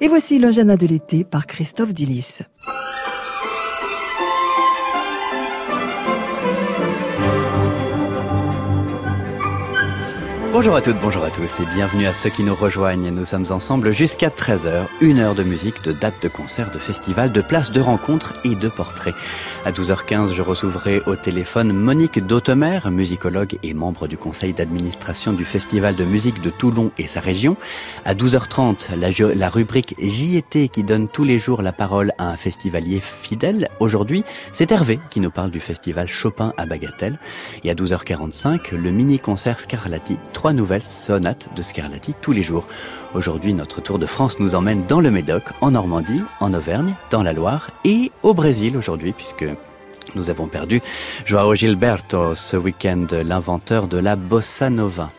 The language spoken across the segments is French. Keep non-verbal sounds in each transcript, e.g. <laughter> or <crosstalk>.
Et voici l'agenda de l'été par Christophe Dillis. Bonjour à toutes, bonjour à tous et bienvenue à ceux qui nous rejoignent. Nous sommes ensemble jusqu'à 13h, une heure de musique, de dates de concerts, de festivals, de places de rencontres et de portraits. À 12h15, je recevrai au téléphone Monique Dautemer, musicologue et membre du conseil d'administration du Festival de musique de Toulon et sa région. À 12h30, la, rubrique JET qui donne tous les jours la parole à un festivalier fidèle. Aujourd'hui, c'est Hervé qui nous parle du festival Chopin à Bagatelle. Et à 12h45, le mini-concert Scarlatti nouvelles sonates de Scarlatti tous les jours. Aujourd'hui, notre tour de France nous emmène dans le Médoc, en Normandie, en Auvergne, dans la Loire et au Brésil aujourd'hui, puisque nous avons perdu Joao Gilberto ce week-end, l'inventeur de la bossa nova.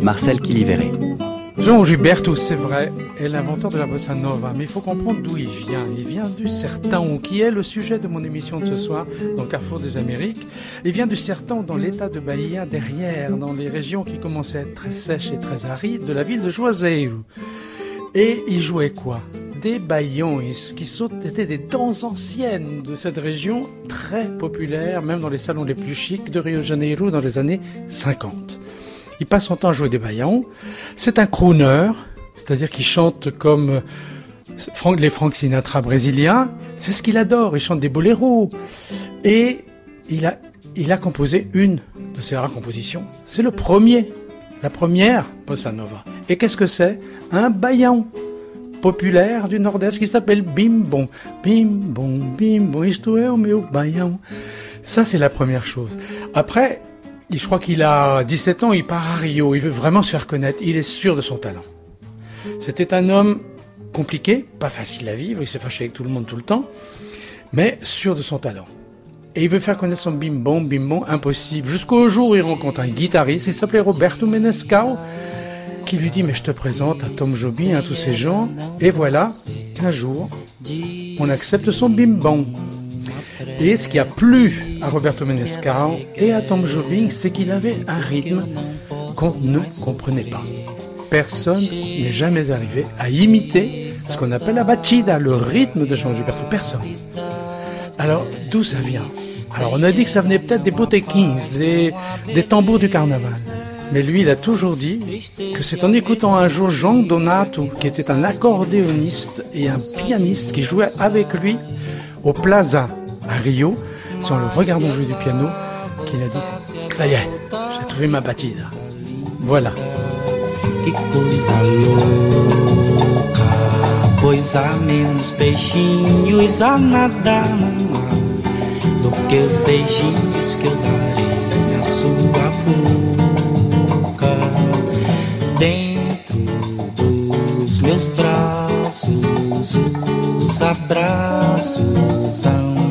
Marcel Kilivere. Jean Gilberto, c'est vrai, est l'inventeur de la bossa nova, mais il faut comprendre d'où il vient. Il vient du sertan, qui est le sujet de mon émission de ce soir, dans Carrefour des Amériques. Il vient du sertan dans l'état de Bahia, derrière, dans les régions qui commençaient à être très sèches et très arides, de la ville de Juazeiro. Et il jouait quoi? Des baillons, qui étaient des danses anciennes de cette région, très populaires, même dans les salons les plus chics de Rio de Janeiro dans les années 50. Il passe son temps à jouer des baillons. C'est un crooner, c'est-à-dire qu'il chante comme les Frank Sinatra brésiliens. C'est ce qu'il adore. Il chante des boléros. Et il a, il a composé une de ses rares compositions. C'est le premier, la première bossa nova. Et qu'est-ce que c'est? Un baillon populaire du Nord-Est qui s'appelle Bim Bom. Bim Bom, Bim Bom, isto é o meu. Ça, c'est la première chose. Après, je crois qu'il a 17 ans, il part à Rio, il veut vraiment se faire connaître, il est sûr de son talent. C'était un homme compliqué, pas facile à vivre, il s'est fâché avec tout le monde tout le temps, mais sûr de son talent. Et il veut faire connaître son bim bom, bim bom, impossible. Jusqu'au jour où il rencontre un guitariste, il s'appelait Roberto Menescal, qui lui dit, mais je te présente à Tom Jobim, à tous ces gens, et voilà qu'un jour, on accepte son bim bom. Et ce qui a plu à Roberto Menescal et à Tom Jobim, c'est qu'il avait un rythme qu'on ne comprenait pas. Personne n'est jamais arrivé à imiter ce qu'on appelle la batida, le rythme de Jean Gilberto. Personne. Alors, d'où ça vient? Alors, on a dit que ça venait peut-être des botequins, des, des tambours du carnaval. Mais lui, il a toujours dit que c'est en écoutant un jour Jean Donato, qui était un accordéoniste et un pianiste qui jouait avec lui au Plaza à Rio, c'est en le regardant jouer du piano qu'il a dit Ça y est, j'ai trouvé ma batida. Voilà. Que coisa louca, pois há menos peixinhos a nadar no mar do que os beijinhos que eu darei na sua boca. Dentro dos meus braços, os abraços hão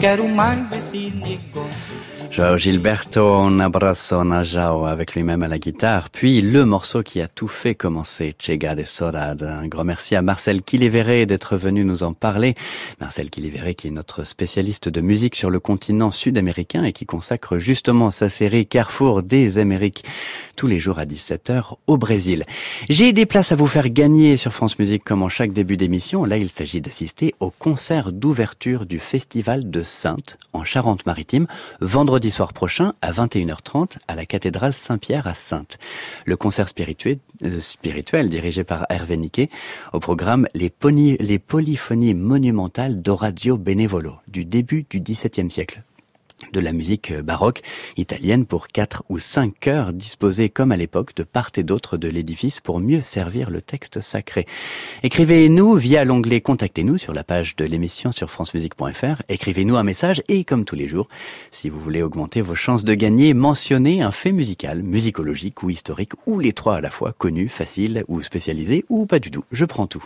Quero mais esse negócio. Joao Gilberto avec lui-même à la guitare, puis le morceau qui a tout fait commencer, Chega de Sorad. Un grand merci à Marcel Kilivere d'être venu nous en parler. Marcel Kilivere qui est notre spécialiste de musique sur le continent sud-américain et qui consacre justement sa série Carrefour des Amériques tous les jours à 17h au Brésil. J'ai des places à vous faire gagner sur France Musique comme en chaque début d'émission. Là, il s'agit d'assister au concert d'ouverture du Festival de Sainte en Charente-Maritime vendredi soir prochain à 21h30 à la cathédrale Saint-Pierre à Sainte. Le concert spirituel, euh, spirituel dirigé par Hervé Niquet au programme les, les polyphonies monumentales d'Orazio Benevolo du début du XVIIe siècle. De la musique baroque italienne pour quatre ou cinq chœurs disposés comme à l'époque de part et d'autre de l'édifice pour mieux servir le texte sacré. Écrivez-nous via l'onglet Contactez-nous sur la page de l'émission sur francemusique.fr. Écrivez-nous un message et comme tous les jours, si vous voulez augmenter vos chances de gagner, mentionnez un fait musical, musicologique ou historique ou les trois à la fois, connu, facile ou spécialisé ou pas du tout. Je prends tout.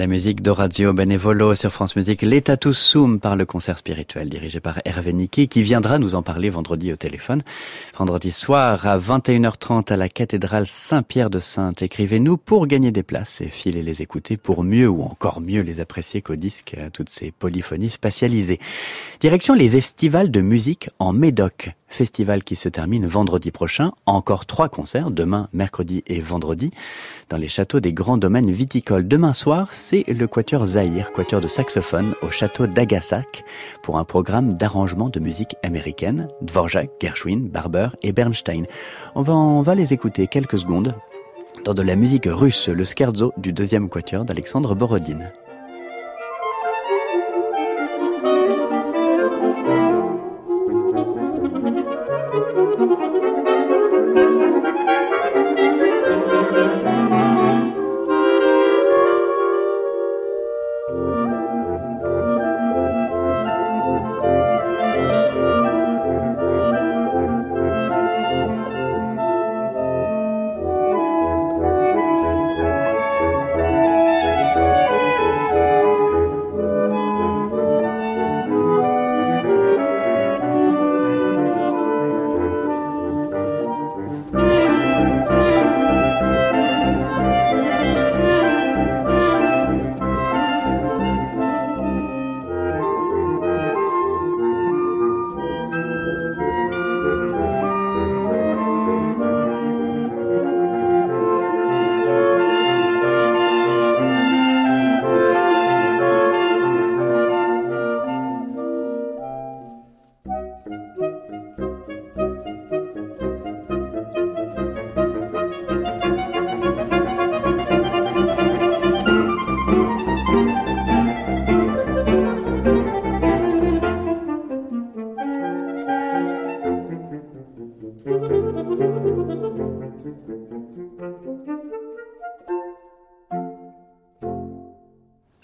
La musique d'Orazio Benevolo sur France Musique, l'Etatus Sum par le concert spirituel dirigé par Hervé Nicky qui viendra nous en parler vendredi au téléphone. Vendredi soir à 21h30 à la cathédrale Saint-Pierre de Sainte. Écrivez-nous pour gagner des places et filez les écouter pour mieux ou encore mieux les apprécier qu'au disque, toutes ces polyphonies spatialisées. Direction les estivales de musique en Médoc. Festival qui se termine vendredi prochain. Encore trois concerts, demain, mercredi et vendredi, dans les châteaux des grands domaines viticoles. Demain soir, c'est le Quatuor Zahir, Quatuor de saxophone au château d'Agassac, pour un programme d'arrangement de musique américaine, Dvorak, Gershwin, Barber et Bernstein. On va, on va les écouter quelques secondes dans de la musique russe, le scherzo du deuxième Quatuor d'Alexandre Borodine.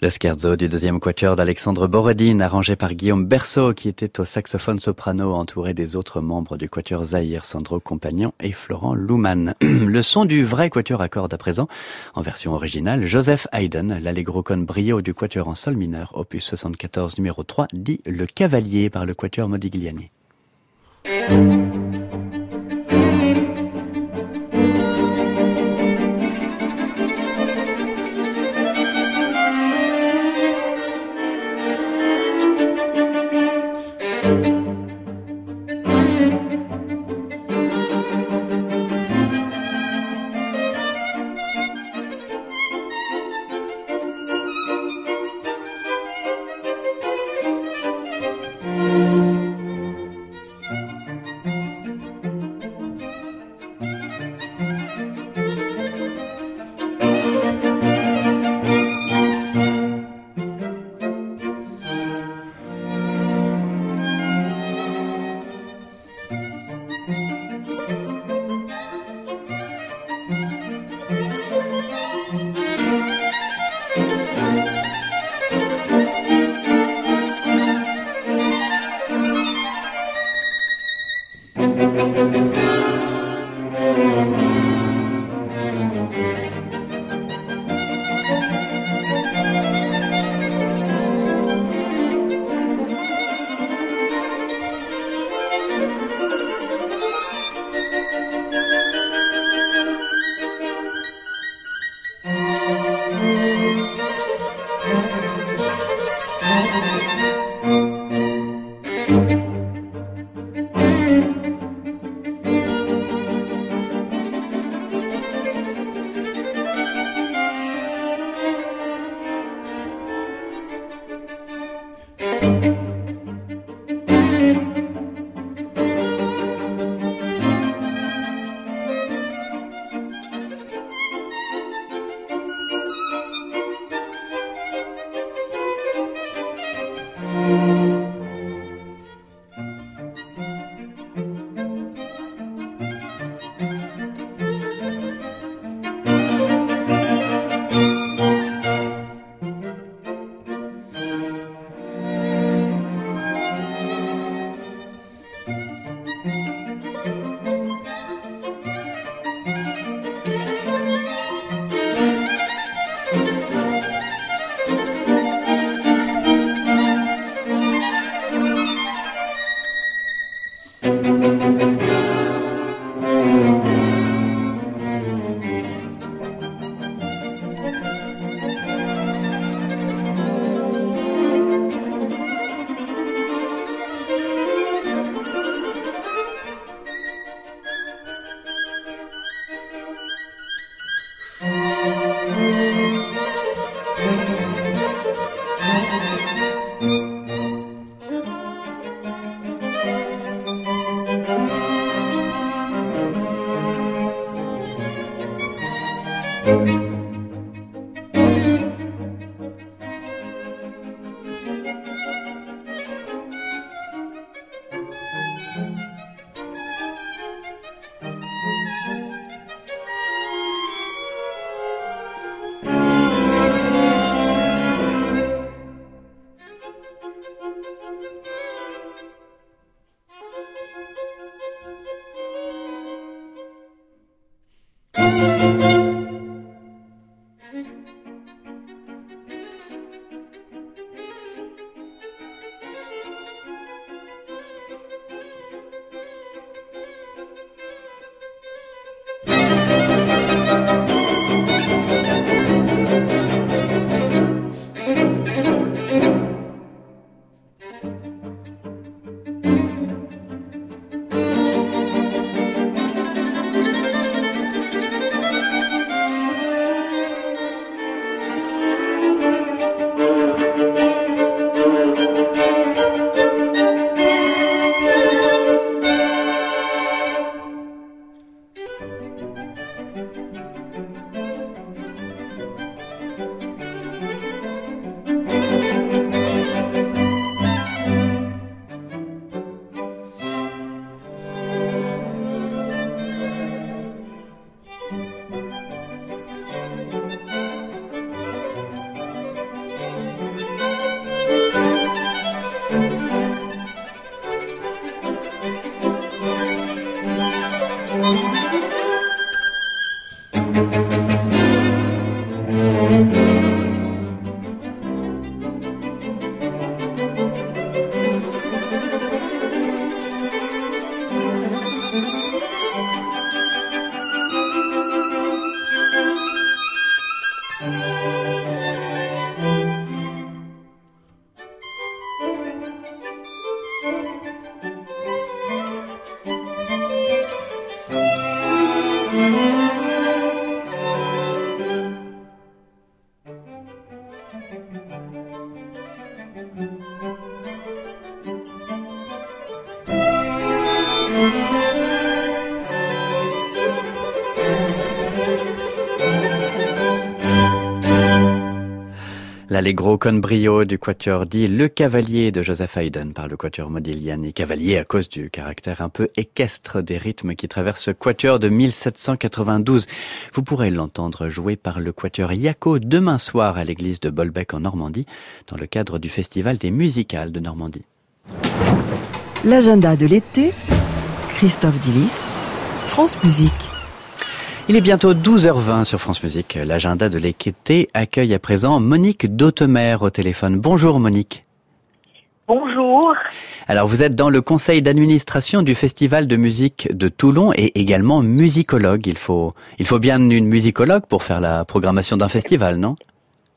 Le du deuxième quatuor d'Alexandre Borodine, arrangé par Guillaume Berceau, qui était au saxophone soprano, entouré des autres membres du quatuor Zahir, Sandro Compagnon et Florent Louman. <clears throat> Le son du vrai quatuor à cordes à présent, en version originale, Joseph Haydn, l'allegro con brio du quatuor en sol mineur, opus 74 numéro 3, dit le cavalier par le quatuor Modigliani. L'Allegro con brio du quatuor dit Le Cavalier de Joseph Haydn par le quatuor Modigliani. Cavalier à cause du caractère un peu équestre des rythmes qui traversent ce quatuor de 1792. Vous pourrez l'entendre jouer par le quatuor Iaco demain soir à l'église de Bolbec en Normandie dans le cadre du Festival des musicales de Normandie. L'agenda de l'été, Christophe Dillis, France Musique. Il est bientôt 12h20 sur France Musique. L'agenda de l'équité accueille à présent Monique Dautemer au téléphone. Bonjour Monique. Bonjour. Alors vous êtes dans le conseil d'administration du Festival de musique de Toulon et également musicologue. Il faut, il faut bien une musicologue pour faire la programmation d'un festival, non?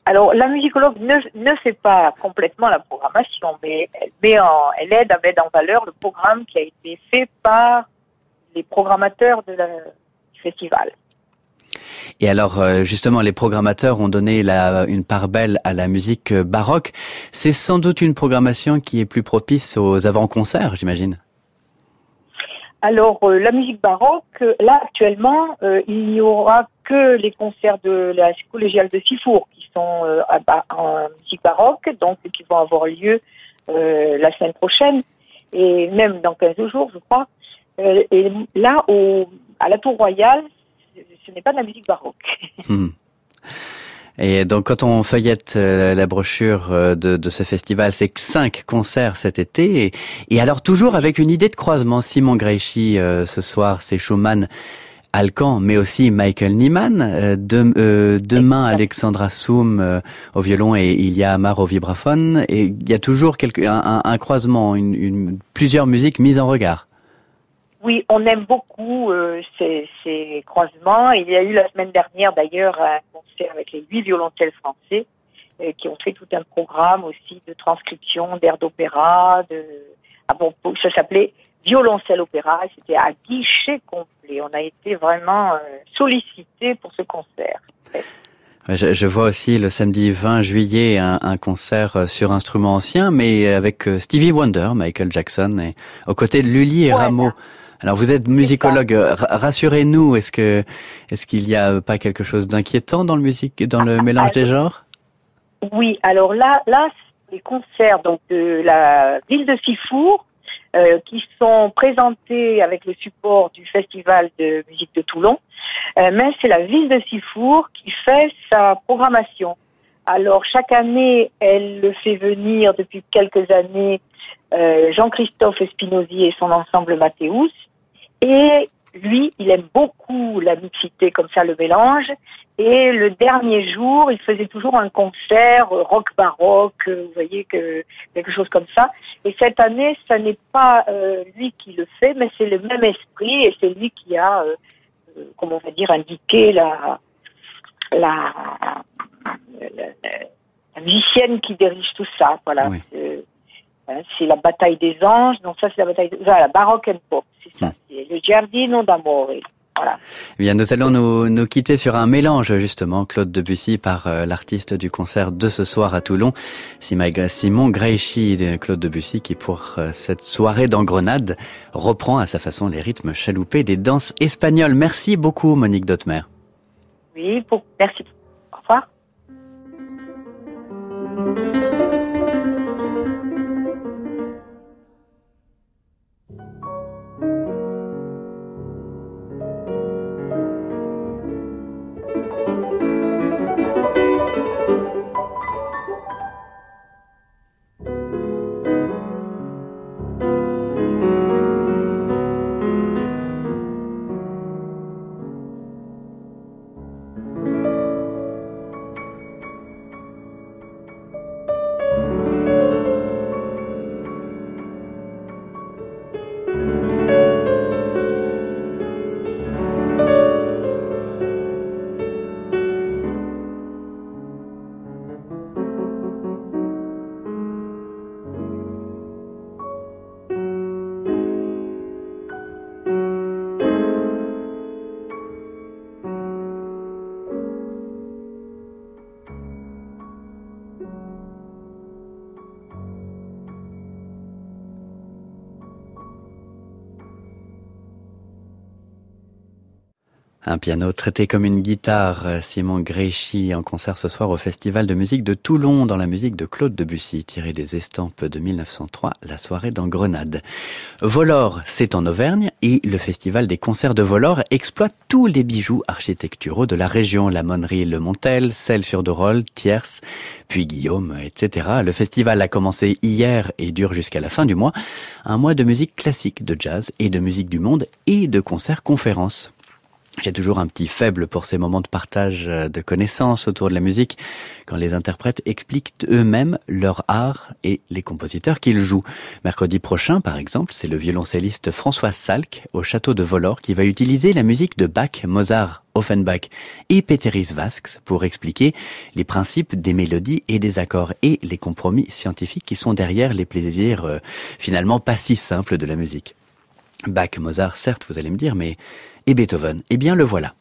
Alors la musicologue ne, ne fait pas complètement la programmation, mais elle, met en, elle aide à mettre en valeur le programme qui a été fait par les programmateurs de la, du festival. Et alors, euh, justement, les programmateurs ont donné une part belle à la musique baroque. C'est sans doute une programmation qui est plus propice aux avant-concerts, j'imagine. Alors, euh, la musique baroque, euh, là, actuellement, euh, il n'y aura que les concerts de la collégiale de Sifour qui sont euh, en musique baroque, donc qui vont avoir lieu euh, la semaine prochaine, et même dans 15 jours, je crois. Euh, et là, à la Tour Royale, ce- n'est pas de la musique baroque. <laughs> Hmm. Et donc, quand on feuillette euh, la brochure euh, de, de ce festival, c'est que cinq concerts cet été. Et, et alors, toujours avec une idée de croisement. Simon Greichi, euh, ce soir, c'est Schumann, Alcan, mais aussi Michael Nyman. Euh, de- euh, demain, Alexandra Soum au violon et Ilya Amar au vibraphone. Et il y a toujours quelque, un, un- un croisement, une, une- plusieurs musiques mises en regard. Oui, on aime beaucoup euh, ces, ces croisements. Il y a eu la semaine dernière d'ailleurs un concert avec les huit violoncelles français euh, qui ont fait tout un programme aussi de transcription d'airs d'opéra. De... Ah bon, ça s'appelait Violoncelle Opéra. et C'était à guichet complet. On a été vraiment euh, sollicités pour ce concert. Ouais, Je, je vois aussi le samedi 20 juillet un, un concert euh, sur instruments anciens, mais avec euh, Stevie Wonder, Michael Jackson, et aux côtés de Lully et. Rameau. Alors vous êtes musicologue, rassurez-nous, est-ce que est-ce qu'il n'y a pas quelque chose d'inquiétant dans le musique, dans le mélange des genres? Oui, alors là, là, les concerts de la ville de Sifour euh, qui sont présentés avec le support du Festival de musique de Toulon, euh, mais c'est la ville de Sifour qui fait sa programmation. Alors chaque année, elle le fait venir depuis quelques années euh, Jean-Christophe Espinosi et son ensemble Mathéus. Et lui, il aime beaucoup la mixité, comme ça, le mélange. Et le dernier jour, il faisait toujours un concert rock baroque, vous voyez, que, quelque chose comme ça. Et cette année, ce n'est pas euh, lui qui le fait, mais c'est le même esprit et c'est lui qui a, euh, euh, comment on va dire, indiqué la, la, la, musicienne qui dirige tout ça. Voilà. Hein, c'est la bataille des anges. Donc ça, c'est la bataille, de... voilà, baroque and pop. C'est ça. Hmm. C'est le Giardino d'Amore. Voilà. Eh bien, nous allons nous, nous, quitter sur un mélange, justement, Claude Debussy, par euh, l'artiste du concert de ce soir à Toulon, Simon Greichi de Claude Debussy, qui, pour euh, cette soirée d'engrenade, reprend à sa façon les rythmes chaloupés des danses espagnoles. Merci beaucoup, Monique Dotmer. Oui, pour... merci. Au revoir. Piano traité comme une guitare, Simon Gréchy en concert ce soir au Festival de musique de Toulon dans la musique de Claude Debussy, tiré des estampes de 1903, la soirée dans Grenade. Volor, c'est en Auvergne et le Festival des concerts de Volor exploite tous les bijoux architecturaux de la région, la Monnerie Le Montel, Celle-sur-Dorol, Thiers, puis Guillaume, etc. Le festival a commencé hier et dure jusqu'à la fin du mois. Un mois de musique classique, de jazz et de musique du monde et de concerts conférences. J'ai toujours un petit faible pour ces moments de partage euh, de connaissances autour de la musique, quand les interprètes expliquent eux-mêmes leur art et les compositeurs qu'ils jouent. Mercredi prochain, par exemple, c'est le violoncelliste François Salk au château de Volor qui va utiliser la musique de Bach, Mozart, Offenbach et Peteris Vasks pour expliquer les principes des mélodies et des accords et les compromis scientifiques qui sont derrière les plaisirs euh, finalement pas si simples de la musique. Bach, Mozart, certes, vous allez me dire, mais et Beethoven. Eh bien, le voilà.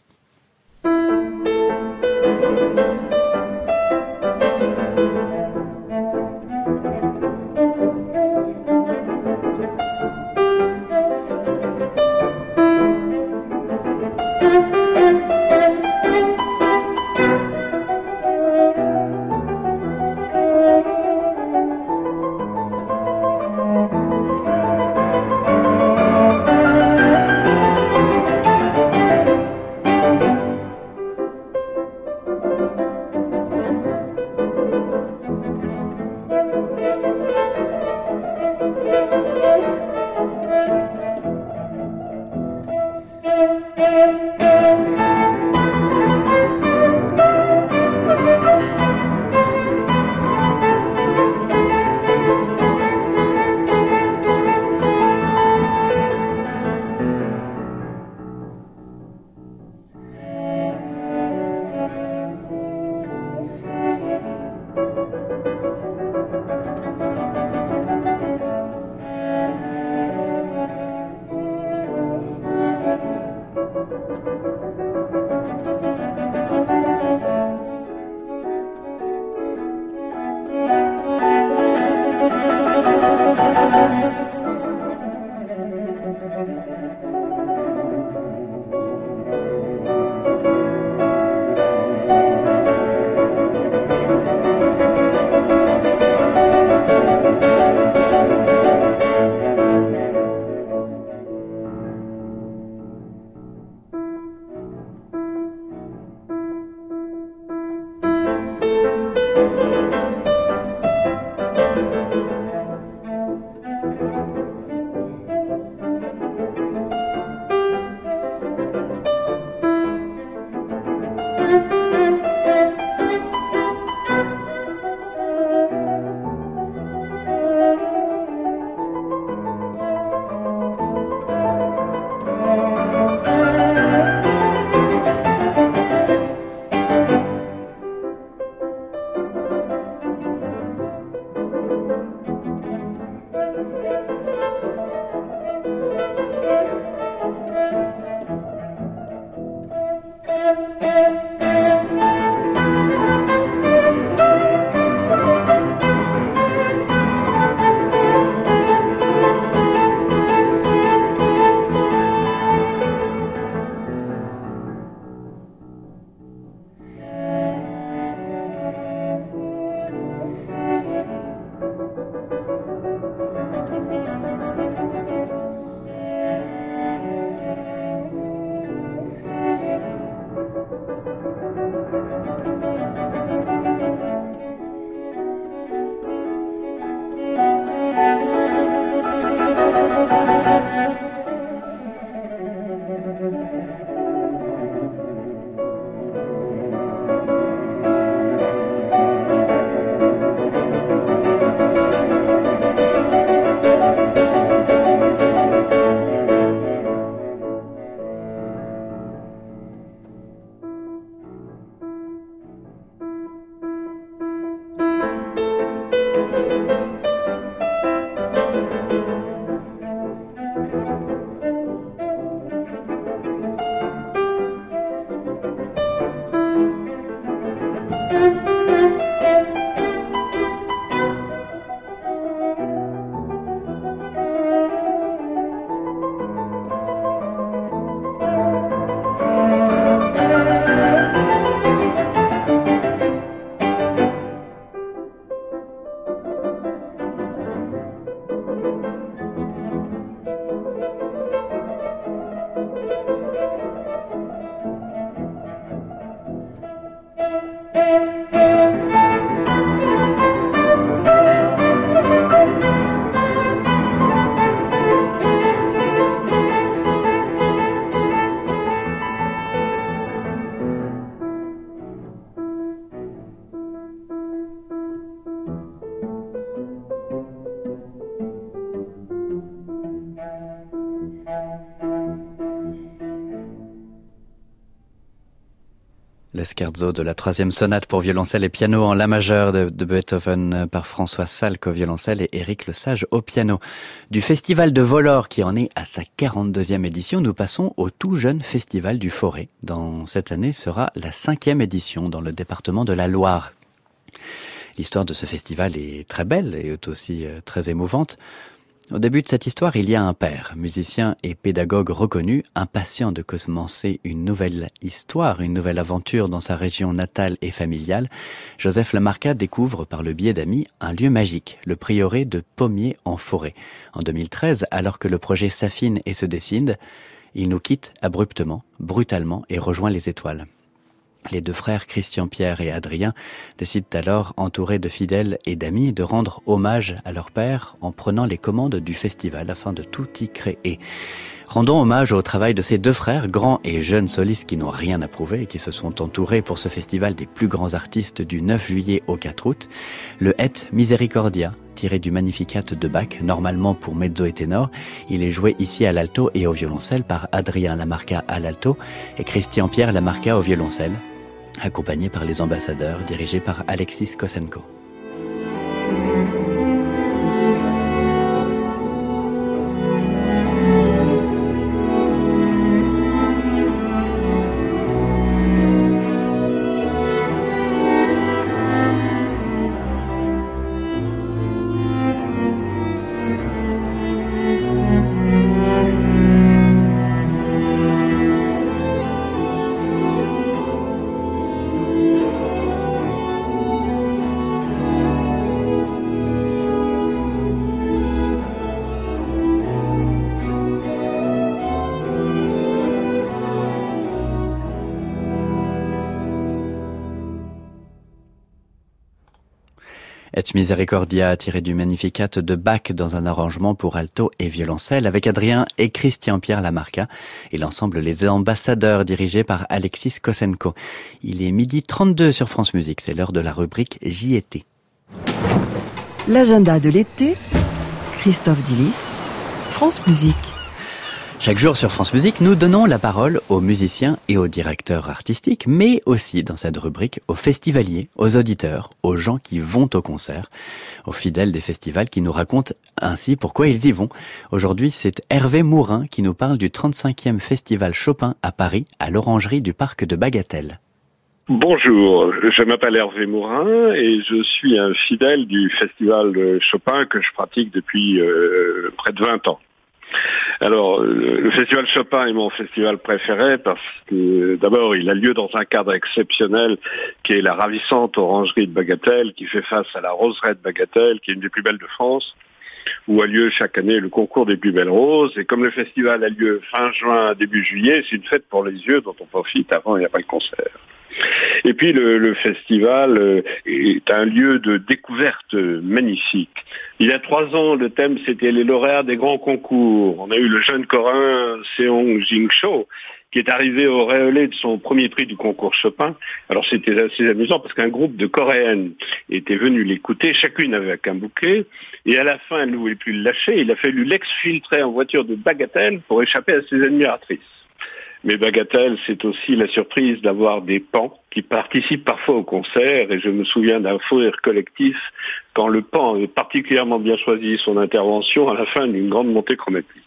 De la troisième sonate pour violoncelle et piano en la majeur de, Beethoven par François Salk au violoncelle et Éric Le Sage au piano. Du festival de Volor qui en est à sa 42e édition, nous passons au tout jeune festival du Forêt. Dans cette année sera la cinquième édition dans le département de la Loire. L'histoire de ce festival est très belle et aussi euh, très émouvante. Au début de cette histoire, il y a un père, musicien et pédagogue reconnu, impatient de commencer une nouvelle histoire, une nouvelle aventure dans sa région natale et familiale. Joseph Lamarca découvre par le biais d'amis un lieu magique, le prieuré de Pommier en forêt. En 2013, alors que le projet s'affine et se décide, il nous quitte abruptement, brutalement et rejoint les étoiles. Les deux frères Christian-Pierre et Adrien décident alors, entourés de fidèles et d'amis, de rendre hommage à leur père en prenant les commandes du festival afin de tout y créer. Rendons hommage au travail de ces deux frères, grands et jeunes solistes qui n'ont rien à prouver et qui se sont entourés pour ce festival des plus grands artistes du 9 juillet au 4 août. Le Et Misericordia, tiré du Magnificat de Bach, normalement pour mezzo et ténor. Il est joué ici à l'alto et au violoncelle par Adrien Lamarca à l'alto et Christian Pierre Lamarca au violoncelle accompagné par les ambassadeurs dirigés par Alexis Kosenko. Et Misericordia tiré du Magnificat de Bach dans un arrangement pour alto et violoncelle avec Adrien et Christian-Pierre Lamarca et l'ensemble Les Ambassadeurs dirigés par Alexis Kosenko. Il est midi 32 sur France Musique, c'est l'heure de la rubrique J'y L'agenda de l'été, Christophe Dillis, France Musique. Chaque jour sur France Musique, nous donnons la parole aux musiciens et aux directeurs artistiques, mais aussi dans cette rubrique aux festivaliers, aux auditeurs, aux gens qui vont au concert, aux fidèles des festivals qui nous racontent ainsi pourquoi ils y vont. Aujourd'hui, c'est Hervé Mourin qui nous parle du 35e festival Chopin à Paris, à l'orangerie du parc de Bagatelle. Bonjour, je m'appelle Hervé Mourin et je suis un fidèle du festival Chopin que je pratique depuis euh, près de 20 ans. Alors, le Festival Chopin est mon festival préféré parce que d'abord, il a lieu dans un cadre exceptionnel qui est la ravissante orangerie de Bagatelle qui fait face à la roseraie de Bagatelle qui est une des plus belles de France où a lieu chaque année le concours des plus belles roses. Et comme le festival a lieu fin juin, début juillet, c'est une fête pour les yeux dont on profite avant et après le concert. Et puis le, festival euh, est un lieu de découverte magnifique. Il y a trois ans, le thème c'était les lauréats des grands concours. On a eu le jeune coréen Seong Jing Cho qui est arrivé au réolé de son premier prix du concours Chopin. Alors c'était assez amusant parce qu'un groupe de coréennes était venu l'écouter, chacune avec un bouquet, et à la fin elle ne voulait plus le lâcher, il a fallu l'exfiltrer en voiture de bagatelle pour échapper à ses admiratrices. Mais Bagatelle, c'est aussi la surprise d'avoir des pans qui participent parfois au concert. Et je me souviens d'un faux rire collectif quand le pan avait particulièrement bien choisi son intervention à la fin d'une grande montée chromatique.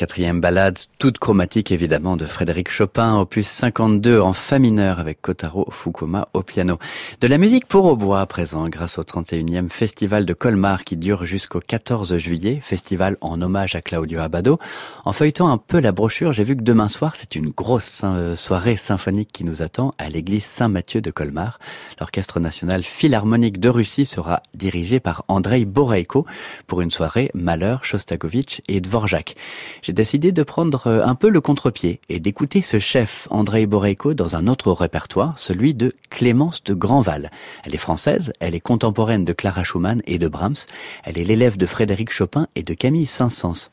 Quatrième ballade, toute chromatique évidemment, de Frédéric Chopin, opus 52 en fa mineur avec Kotaro Fukuma au piano. De la musique pour au bois à présent, grâce au 31e festival de Colmar qui dure jusqu'au 14 juillet, festival en hommage à Claudio Abbado. En feuilletant un peu la brochure, j'ai vu que demain soir, c'est une grosse euh, soirée symphonique qui nous attend à l'église Saint-Mathieu de Colmar. L'Orchestre national philharmonique de Russie sera dirigé par Andrei Boreiko pour une soirée Malheur, Shostakovich et Dvorak. J'ai décidé de prendre euh, un peu le contre-pied et d'écouter ce chef Andrei Boreiko dans un autre répertoire, celui de Clémence de Grandval. Elle est française, elle est contemporaine de Clara Schumann et de Brahms, elle est l'élève de Frédéric Chopin et de Camille Saint-Saëns.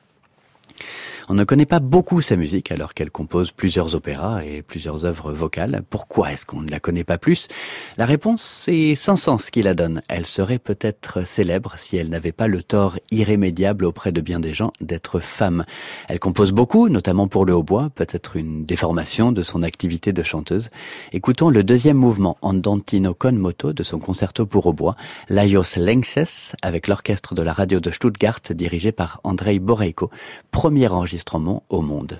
On ne connaît pas beaucoup sa musique alors qu'elle compose plusieurs opéras et plusieurs œuvres vocales. Pourquoi est-ce qu'on ne la connaît pas plus? La réponse, c'est Saint-Saëns qui la donne. Elle serait peut-être célèbre si elle n'avait pas le tort irrémédiable auprès de bien des gens d'être femme. Elle compose beaucoup, notamment pour le hautbois, peut-être une déformation de son activité de chanteuse. Écoutons le deuxième mouvement Andantino con moto de son concerto pour hautbois, Laios Lenxes, avec l'orchestre de la radio de Stuttgart dirigé par Andrei Boreiko, premier enregistrement au monde.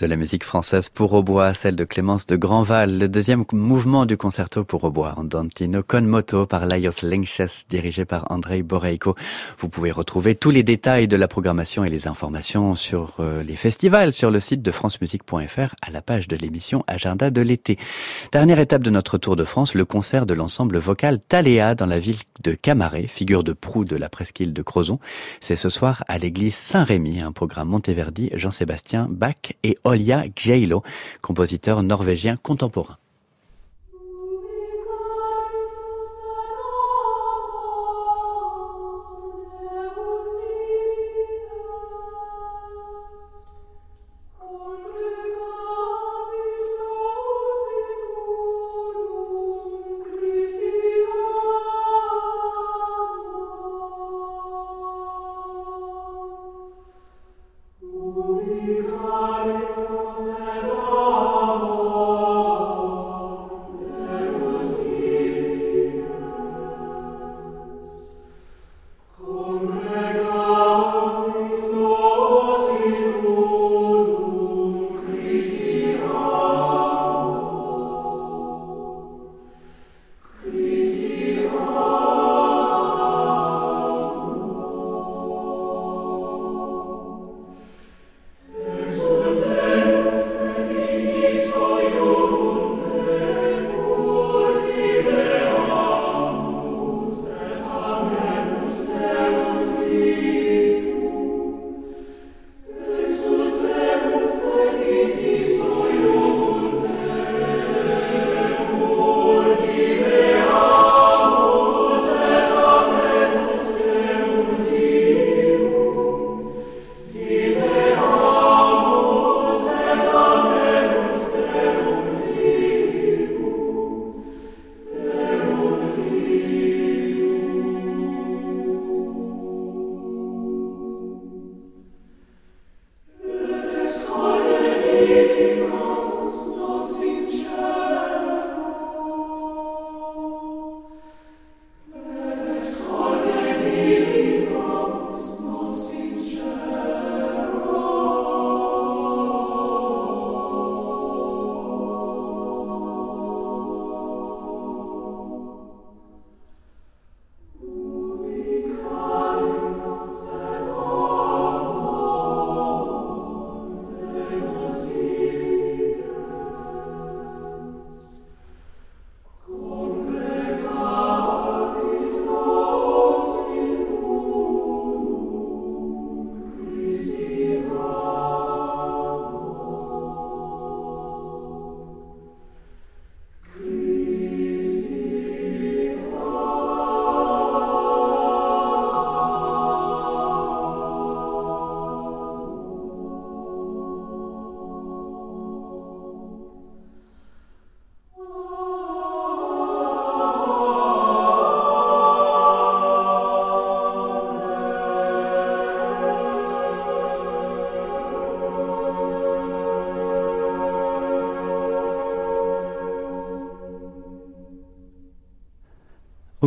De la musique française pour hautbois, celle de Clémence de Grandval, le deuxième mouvement du concerto pour hautbois, Andantino con moto par Laios Lengches, dirigé par Andrei Boreiko. Vous pouvez retrouver tous les détails de la programmation et les informations sur euh, les festivals sur le site de francemusique.fr à la page de l'émission Agenda de l'été. Dernière étape de notre tour de France, le concert de l'ensemble vocal Taléa dans la ville de Camaret, figure de proue de la presqu'île de Crozon. C'est ce soir à l'église Saint-Rémy, un programme Monteverdi, Jean-Sébastien Bach et Olja Gjeilo, compositeur norvégien contemporain.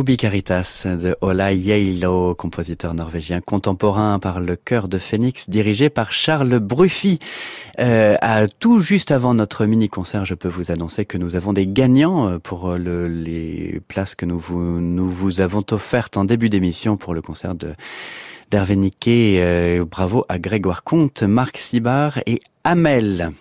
Ubi Caritas de Ola Yeilo, compositeur norvégien contemporain par le chœur de Phoenix, dirigé par Charles Bruffy. Euh, à tout juste avant notre mini-concert, je peux vous annoncer que nous avons des gagnants euh, pour le, les places que nous vous, nous vous avons offertes en début d'émission pour le concert de d'Hervé Niquet. Euh, bravo à Grégoire Comte, Marc Sibard et Amel.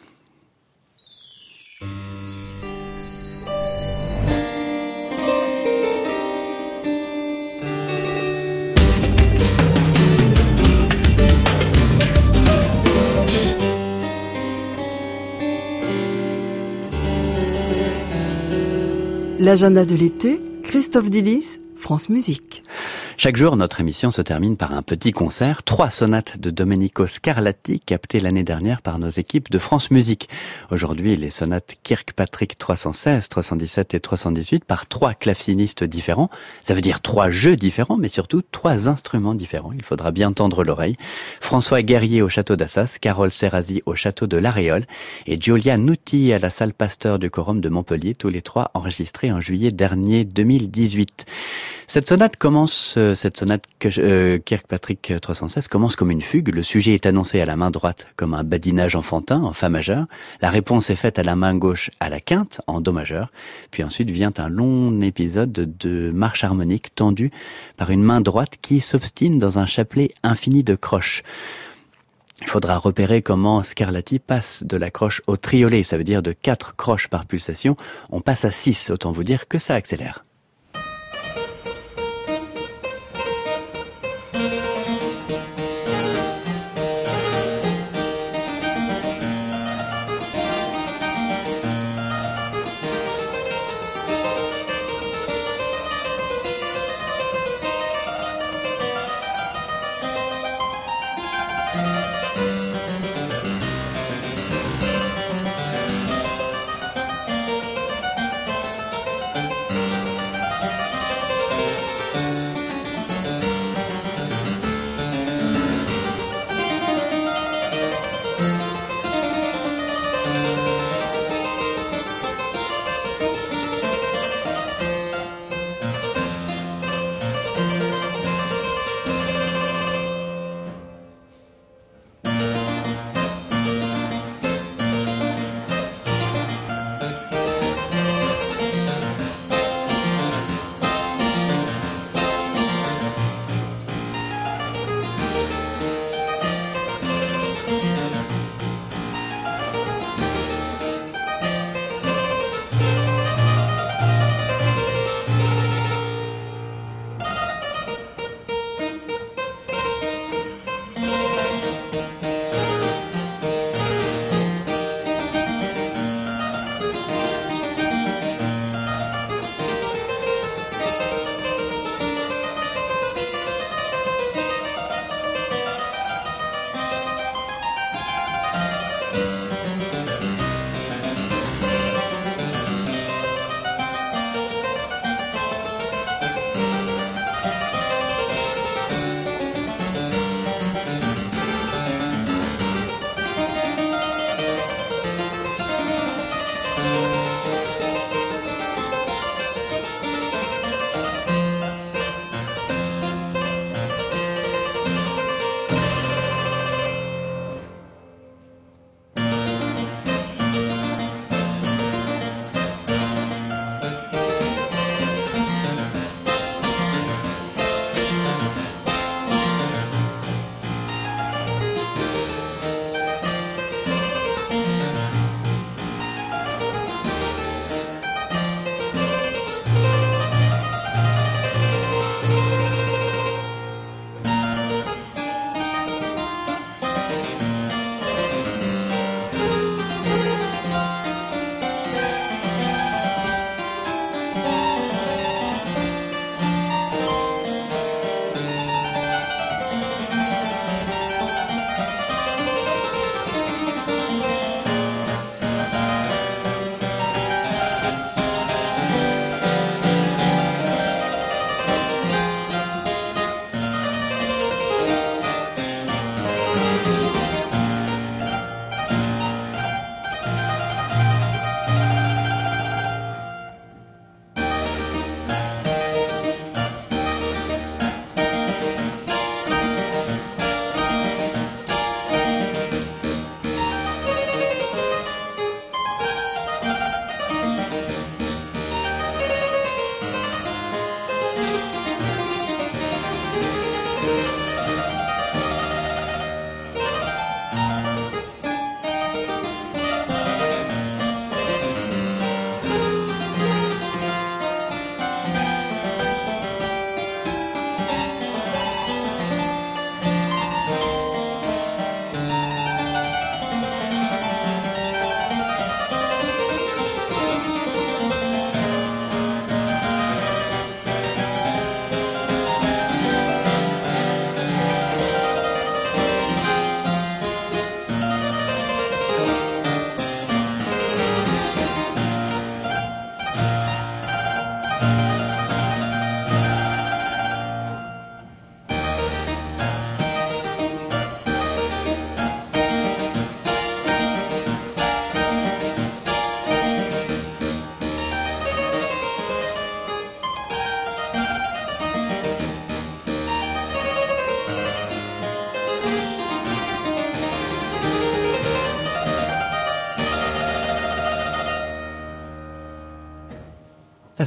L'agenda de l'été, Christophe Dillis, France Musique. Chaque jour, notre émission se termine par un petit concert, trois sonates de Domenico Scarlatti captées l'année dernière par nos équipes de France Musique. Aujourd'hui, les sonates Kirkpatrick 316, 317 et 318 par trois clavecistes différents. Ça veut dire trois jeux différents, mais surtout trois instruments différents. Il faudra bien tendre l'oreille. François Guerrier au château d'Assas, Carole Serrazi au château de l'Aréole et Giulia Nutti à la salle Pasteur du Quorum de Montpellier, tous les trois enregistrés en juillet dernier 2018. Cette sonate commence, euh, cette sonate euh, Kirkpatrick 316 commence comme une fugue. Le sujet est annoncé à la main droite comme un badinage enfantin en fa majeur. La réponse est faite à la main gauche à la quinte en do majeur. Puis ensuite vient un long épisode de marche harmonique tendue par une main droite qui s'obstine dans un chapelet infini de croches. Il faudra repérer comment Scarlatti passe de la croche au triolet, ça veut dire de 4 croches par pulsation, on passe à 6, autant vous dire que ça accélère.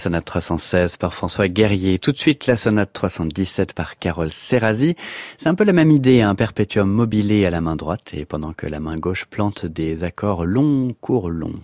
Sonate 316 par François Guerrier. Tout de suite, la sonate 317 par Carole Serrazi. C'est un peu la même idée, un perpétuum mobilé à la main droite et pendant que la main gauche plante des accords longs, courts, longs.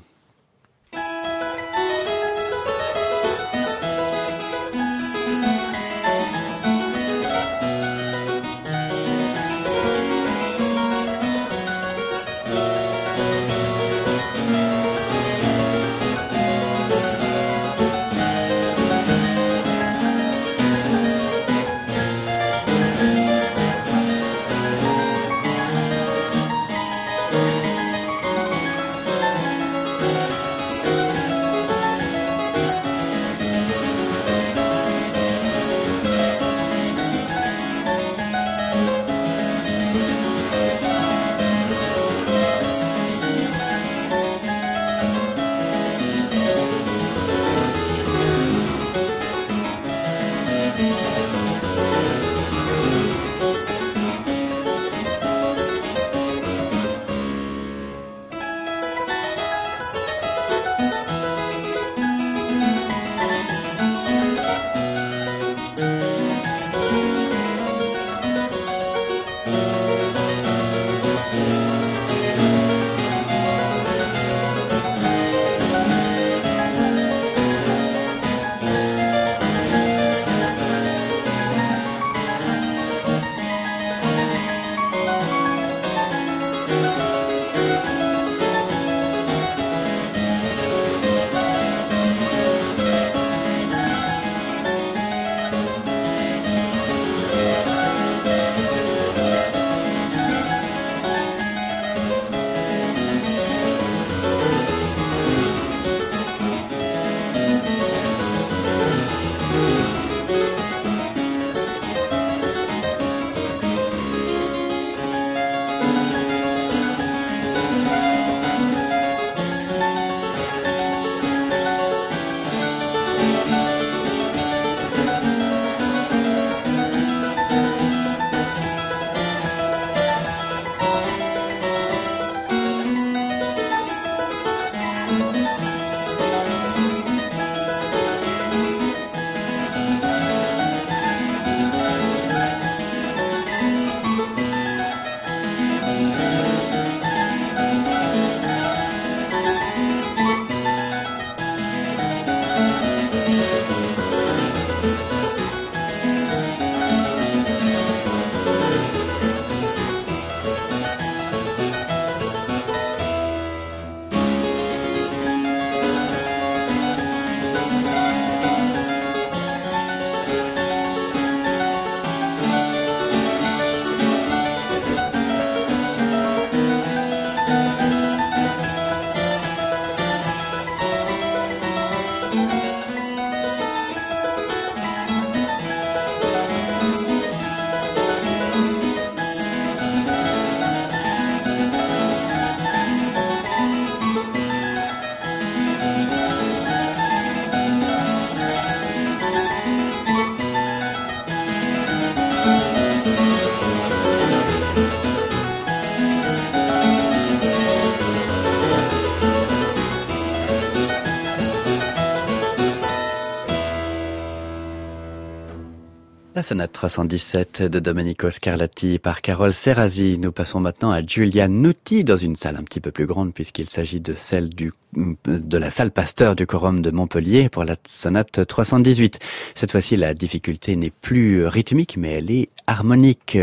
La sonate 317 de Domenico Scarlatti par Carole Serrazi. Nous passons maintenant à Giulia Nutti dans une salle un petit peu plus grande puisqu'il s'agit de celle du, de la salle Pasteur du Quorum de Montpellier pour la sonate 318. Cette fois-ci, la difficulté n'est plus rythmique mais elle est harmonique.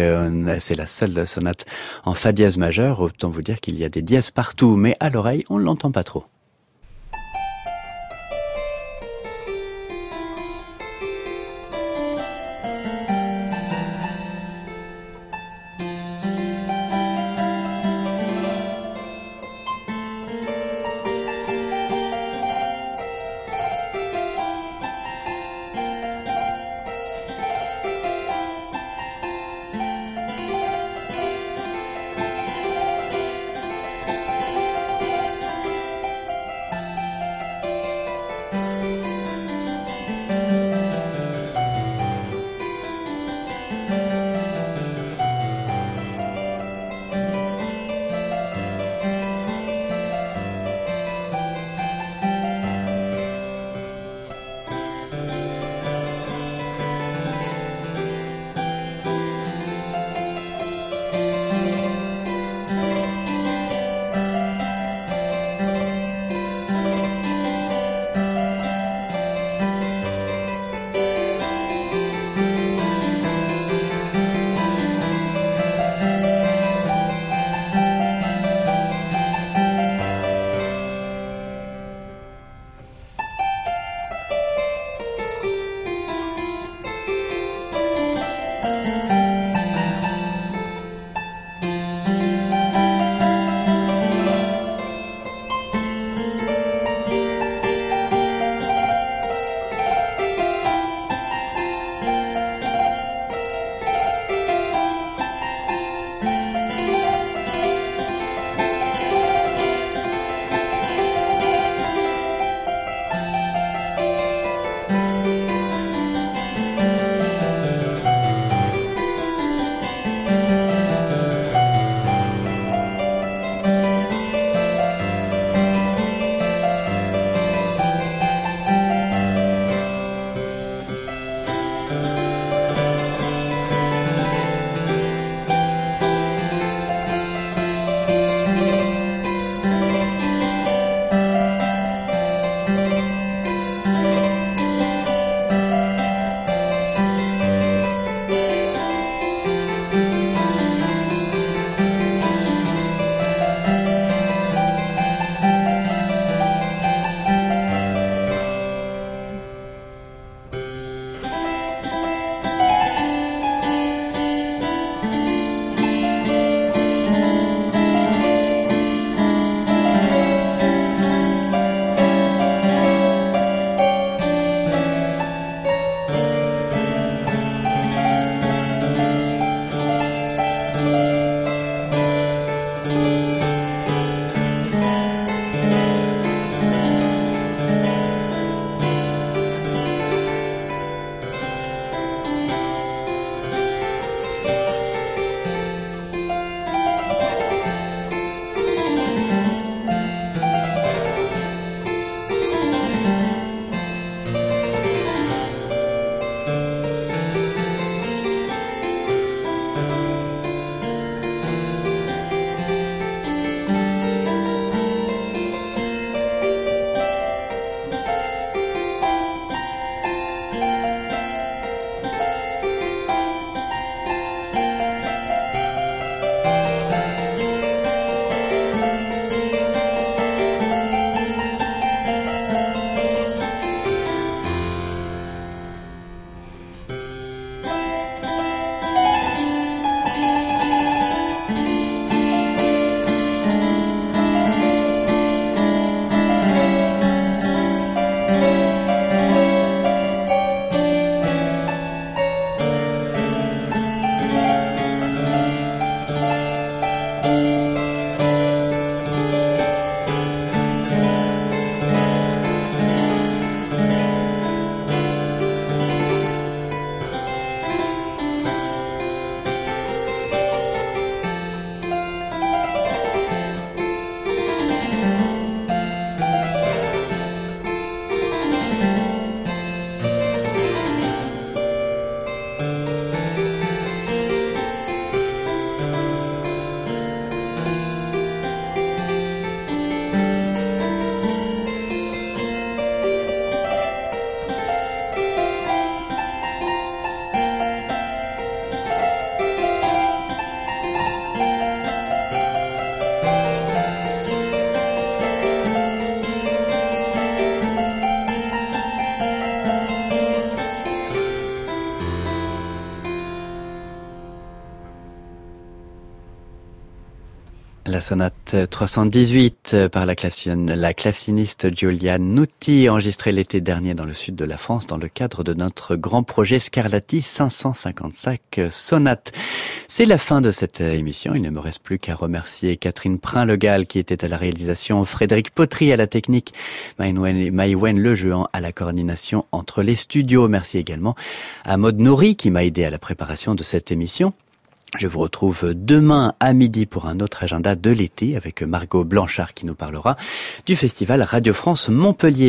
C'est la seule sonate en fa dièse majeur. Autant vous dire qu'il y a des dièses partout mais à l'oreille, on l'entend pas trop. La sonate 318 par la, la classiniste Giulia Nutti, enregistrée l'été dernier dans le sud de la France dans le cadre de notre grand projet Scarlatti 555 sonates. C'est la fin de cette émission. Il ne me reste plus qu'à remercier Catherine Prin-Legal qui était à la réalisation, Frédéric Potry à la technique, Maïwen Lejean à la coordination entre les studios. Merci également à Maud Nourri qui m'a aidé à la préparation de cette émission. Je vous retrouve demain à midi pour un autre agenda de l'été avec Margot Blanchard qui nous parlera du festival Radio France Montpellier.